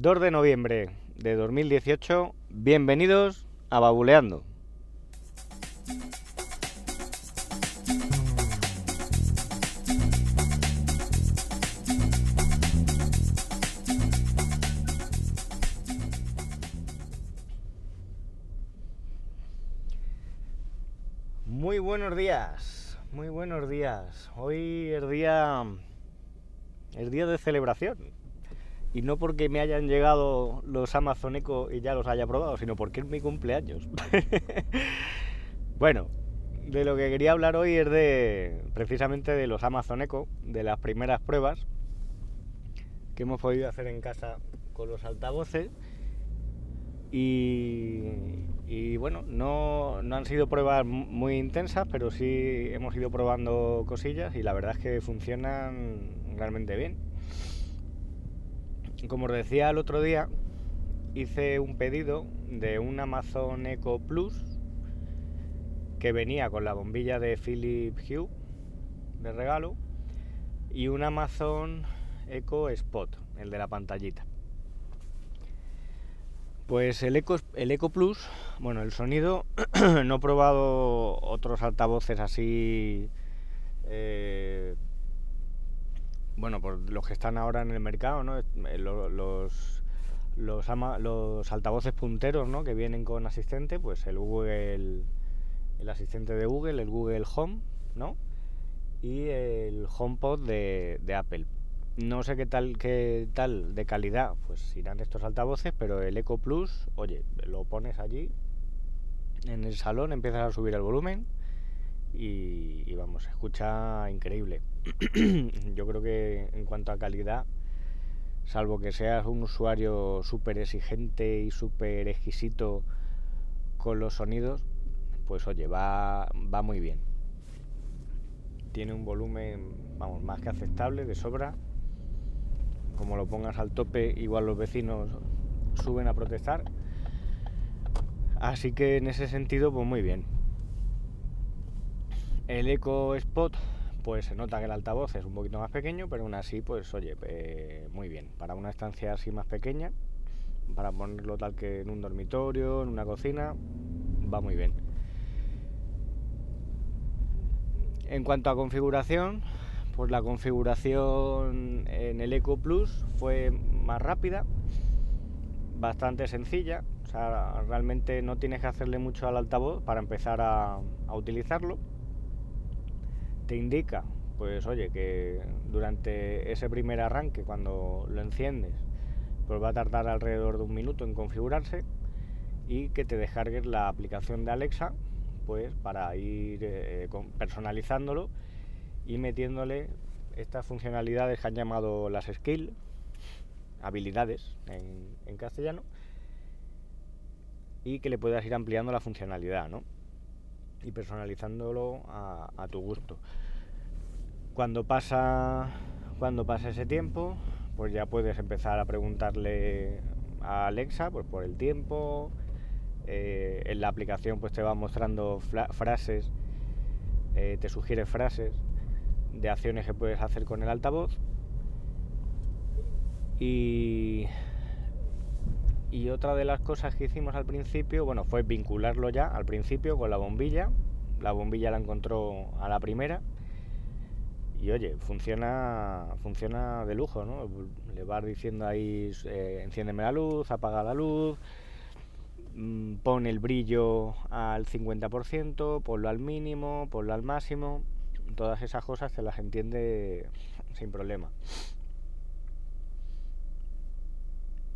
2 de noviembre de 2018. Bienvenidos a Babuleando. Muy buenos días, muy buenos días. Hoy es día, es día de celebración. Y no porque me hayan llegado los Amazon Echo y ya los haya probado, sino porque es mi cumpleaños. bueno, de lo que quería hablar hoy es de precisamente de los Amazon Echo, de las primeras pruebas que hemos podido hacer en casa con los altavoces. Y, bueno, no, no han sido pruebas muy intensas, pero sí hemos ido probando cosillas y la verdad es que funcionan realmente bien como os decía el otro día, hice un pedido de un Amazon Echo Plus que venía con la bombilla de Philip Hue de regalo y un Amazon Echo Spot, el de la pantallita. Pues el Echo, el Plus, bueno, el sonido, no he probado otros altavoces así eh, bueno, por los que están ahora en el mercado, ¿no? Eh, los, los, altavoces punteros, ¿no? Que vienen con asistente, pues el Google, el asistente de Google, el Google Home, ¿no? Y el HomePod de, de Apple. No sé qué tal, qué tal de calidad, pues irán estos altavoces, pero el Eco Plus, oye, lo pones allí en el salón, empiezas a subir el volumen y, vamos, escucha increíble. Yo creo que en cuanto a calidad, salvo que seas un usuario súper exigente y súper exquisito con los sonidos, pues oye, va, va muy bien. Tiene un volumen, vamos, más que aceptable, de sobra. Como lo pongas al tope, igual los vecinos suben a protestar. Así que en ese sentido, pues muy bien. El Eco Spot, pues se nota que el altavoz es un poquito más pequeño, pero aún así, pues oye, muy bien. Para una estancia así más pequeña, para ponerlo tal que en un dormitorio, en una cocina, va muy bien. En cuanto a configuración, pues la configuración en el Eco Plus fue más rápida, bastante sencilla. O sea, realmente no tienes que hacerle mucho al altavoz para empezar a utilizarlo te indica, pues oye, que durante ese primer arranque, cuando lo enciendes, pues va a tardar alrededor de un minuto en configurarse y que te descargues la aplicación de Alexa, pues para ir eh, personalizándolo y metiéndole estas funcionalidades que han llamado las skills, habilidades en, castellano, y que le puedas ir ampliando la funcionalidad, ¿no? Y personalizándolo a, tu gusto. Cuando pasa, cuando pasa ese tiempo, pues ya puedes empezar a preguntarle a Alexa pues por el tiempo. Eh, en la aplicación pues te va mostrando frases, eh, te sugiere frases de acciones que puedes hacer con el altavoz. Y otra de las cosas que hicimos al principio, bueno, fue vincularlo ya al principio con la bombilla. La bombilla la encontró a la primera. Y oye, funciona, funciona de lujo, ¿no? Le vas diciendo ahí, eh, enciéndeme la luz, apaga la luz, mm, pon el brillo al 50%, ponlo al mínimo, ponlo al máximo. Todas esas cosas se las entiende sin problema.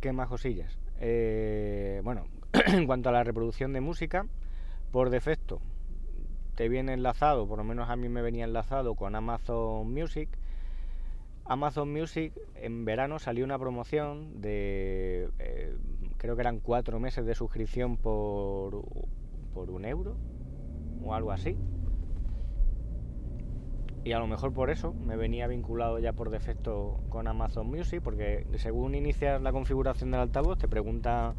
¿Qué más cosillas? Eh, bueno, en cuanto a la reproducción de música, por defecto te viene enlazado, por lo menos a mí me venía enlazado con Amazon Music. Amazon Music en verano salió una promoción de, eh, creo que eran cuatro meses de suscripción por, por un euro o algo así. Y a lo mejor por eso me venía vinculado ya por defecto con Amazon Music, porque según inicias la configuración del altavoz te pregunta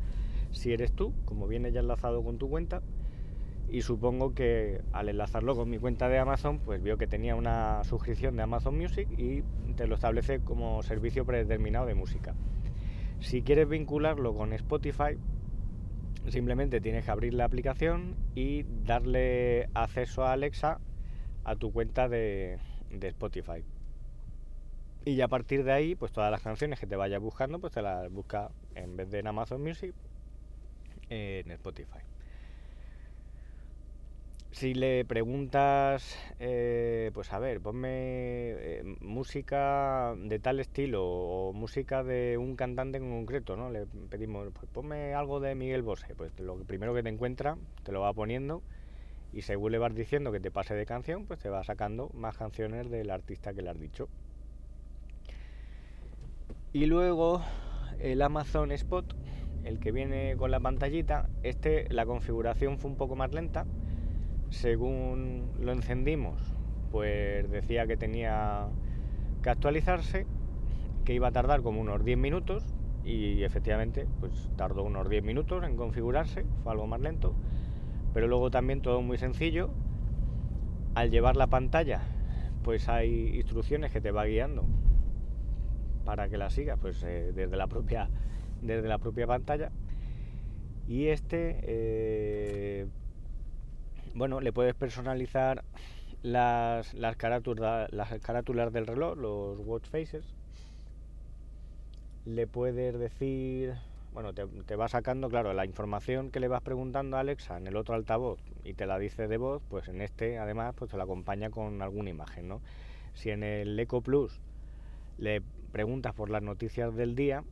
si eres tú, como viene ya enlazado con tu cuenta, y supongo que al enlazarlo con mi cuenta de Amazon, pues vio que tenía una suscripción de Amazon Music y te lo establece como servicio predeterminado de música. Si quieres vincularlo con Spotify, simplemente tienes que abrir la aplicación y darle acceso a Alexa a tu cuenta de, Spotify. Y ya a partir de ahí, pues todas las canciones que te vayas buscando, pues te las busca en vez de en Amazon Music, en Spotify. Si le preguntas, eh, pues a ver, ponme eh, música de tal estilo o música de un cantante en concreto, ¿no? Le pedimos, pues ponme algo de Miguel Bosé, pues lo primero que te encuentra te lo va poniendo y según le vas diciendo que te pase de canción, pues te va sacando más canciones del artista que le has dicho. Y luego el Amazon Spot, el que viene con la pantallita, este la configuración fue un poco más lenta. Según lo encendimos, pues decía que tenía que actualizarse, que iba a tardar como unos 10 minutos. Y efectivamente pues tardó unos 10 minutos en configurarse, fue algo más lento, pero luego también todo muy sencillo. Al llevar la pantalla, pues hay instrucciones que te va guiando para que la sigas, pues eh, desde la propia desde la propia pantalla. Y este eh, bueno, le puedes personalizar las, las, carátulas, las carátulas del reloj, los watch faces. Le puedes decir, bueno, te, va sacando, claro, la información que le vas preguntando a Alexa en el otro altavoz y te la dice de voz, pues en este además pues te la acompaña con alguna imagen, ¿no? Si en el Eco Plus le preguntas por las noticias del día,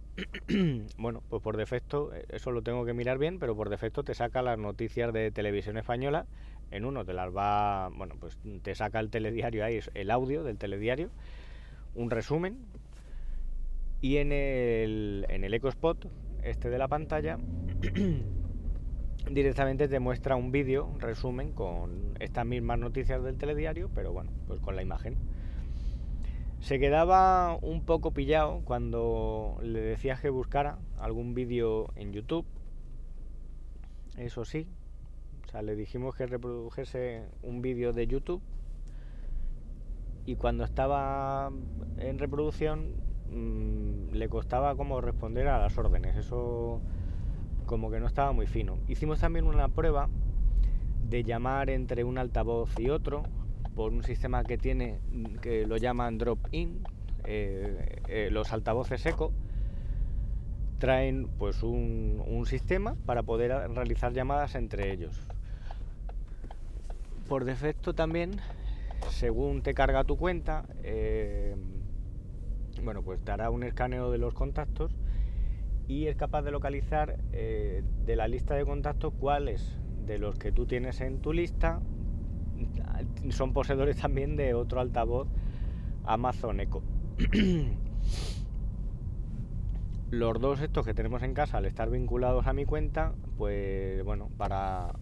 bueno, pues por defecto, eh, eso lo tengo que mirar bien, pero por defecto te saca las noticias de televisión española, en uno te las va, bueno, pues te saca el telediario ahí, el audio del telediario, un resumen, y en el, en el EcoSpot, este de la pantalla, directamente te muestra un vídeo, un resumen, con estas mismas noticias del telediario, pero bueno, pues con la imagen. Se quedaba un poco pillado cuando le decías que buscara algún vídeo en YouTube. Eso sí, o sea, le dijimos que reprodujese un vídeo de YouTube y cuando estaba en reproducción mm, le costaba como responder a las órdenes. Eso como que no estaba muy fino. Hicimos también una prueba de llamar entre un altavoz y otro por un sistema que tiene que lo llaman drop-in, eh, eh, los altavoces eco traen pues un, sistema para poder realizar llamadas entre ellos. Por defecto también, según te carga tu cuenta, eh, bueno, pues te hará un escaneo de los contactos y es capaz de localizar de la lista de contactos cuáles de los que tú tienes en tu lista son poseedores también de otro altavoz Amazon Echo. Los dos estos que tenemos en casa al estar vinculados a mi cuenta, pues bueno, para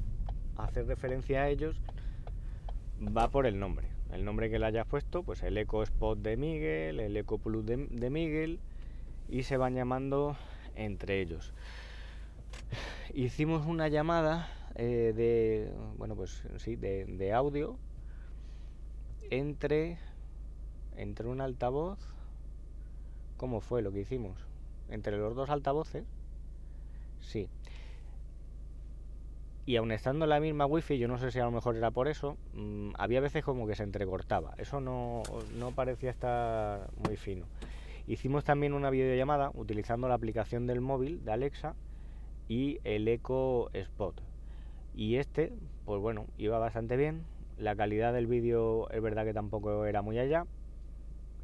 hacer referencia a ellos va por el nombre. El nombre que le hayas puesto, pues el Eco Spot de Miguel, el Eco Plus de, Miguel y se van llamando entre ellos. Hicimos una llamada eh, de, bueno, pues sí, de audio entre, entre un altavoz, ¿cómo fue lo que hicimos? Entre los dos altavoces, sí. Y aun estando en la misma wifi, yo no sé si a lo mejor era por eso, mm, había veces como que se entrecortaba. Eso no, no parecía estar muy fino. Hicimos también una videollamada utilizando la aplicación del móvil de Alexa y el Echo Spot. Y este, pues bueno, iba bastante bien. La calidad del vídeo es verdad que tampoco era muy allá.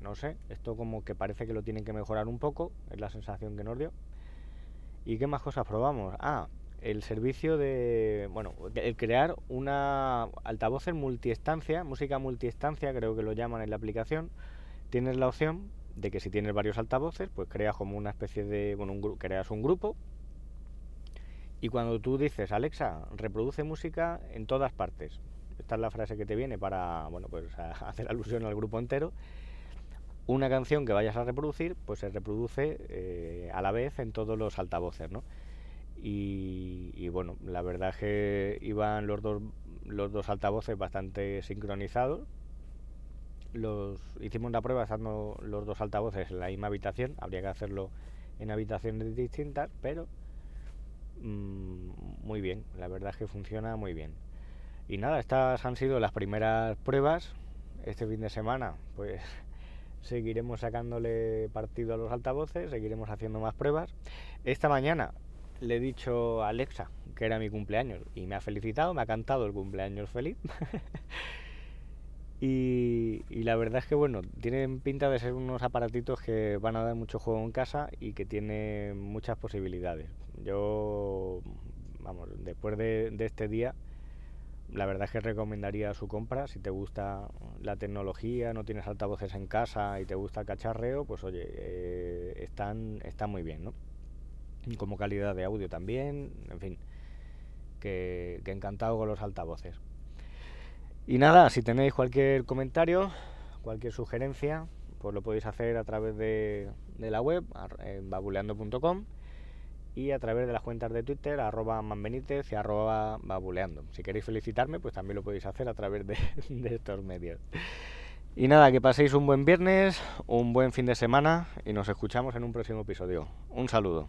No sé, esto como que parece que lo tienen que mejorar un poco, es la sensación que nos dio. ¿Y qué más cosas probamos? Ah, el servicio de, bueno, el crear una altavoz en multiestancia, música multiestancia, creo que lo llaman en la aplicación. Tienes la opción de que si tienes varios altavoces, pues creas como una especie de, bueno, un, creas un grupo y cuando tú dices, Alexa, reproduce música en todas partes, esta es la frase que te viene para bueno, pues, hacer alusión al grupo entero, una canción que vayas a reproducir, pues se reproduce eh, a la vez en todos los altavoces, ¿no? Y, bueno, la verdad es que iban los dos, los dos altavoces bastante sincronizados. Los, hicimos una prueba estando los dos altavoces en la misma habitación, habría que hacerlo en habitaciones distintas, pero mm, muy bien, la verdad es que funciona muy bien. Y nada, estas han sido las primeras pruebas. Este fin de semana, pues seguiremos sacándole partido a los altavoces, seguiremos haciendo más pruebas. Esta mañana le he dicho a Alexa que era mi cumpleaños y me ha felicitado, me ha cantado el cumpleaños feliz. y, la verdad es que bueno, tienen pinta de ser unos aparatitos que van a dar mucho juego en casa y que tienen muchas posibilidades. Yo, vamos, después de, este día, la verdad es que recomendaría su compra. Si te gusta la tecnología, no tienes altavoces en casa y te gusta el cacharreo, pues oye, eh, están, están muy bien, ¿no? Como calidad de audio también, en fin que, encantado con los altavoces. Y nada, si tenéis cualquier comentario, cualquier sugerencia, pues lo podéis hacer a través de, la web, babuleando.com y a través de las cuentas de Twitter, arroba manbenítez y arroba babuleando. Si queréis felicitarme, pues también lo podéis hacer a través de estos medios. Y nada, que paséis un buen viernes, un buen fin de semana y nos escuchamos en un próximo episodio. Un saludo.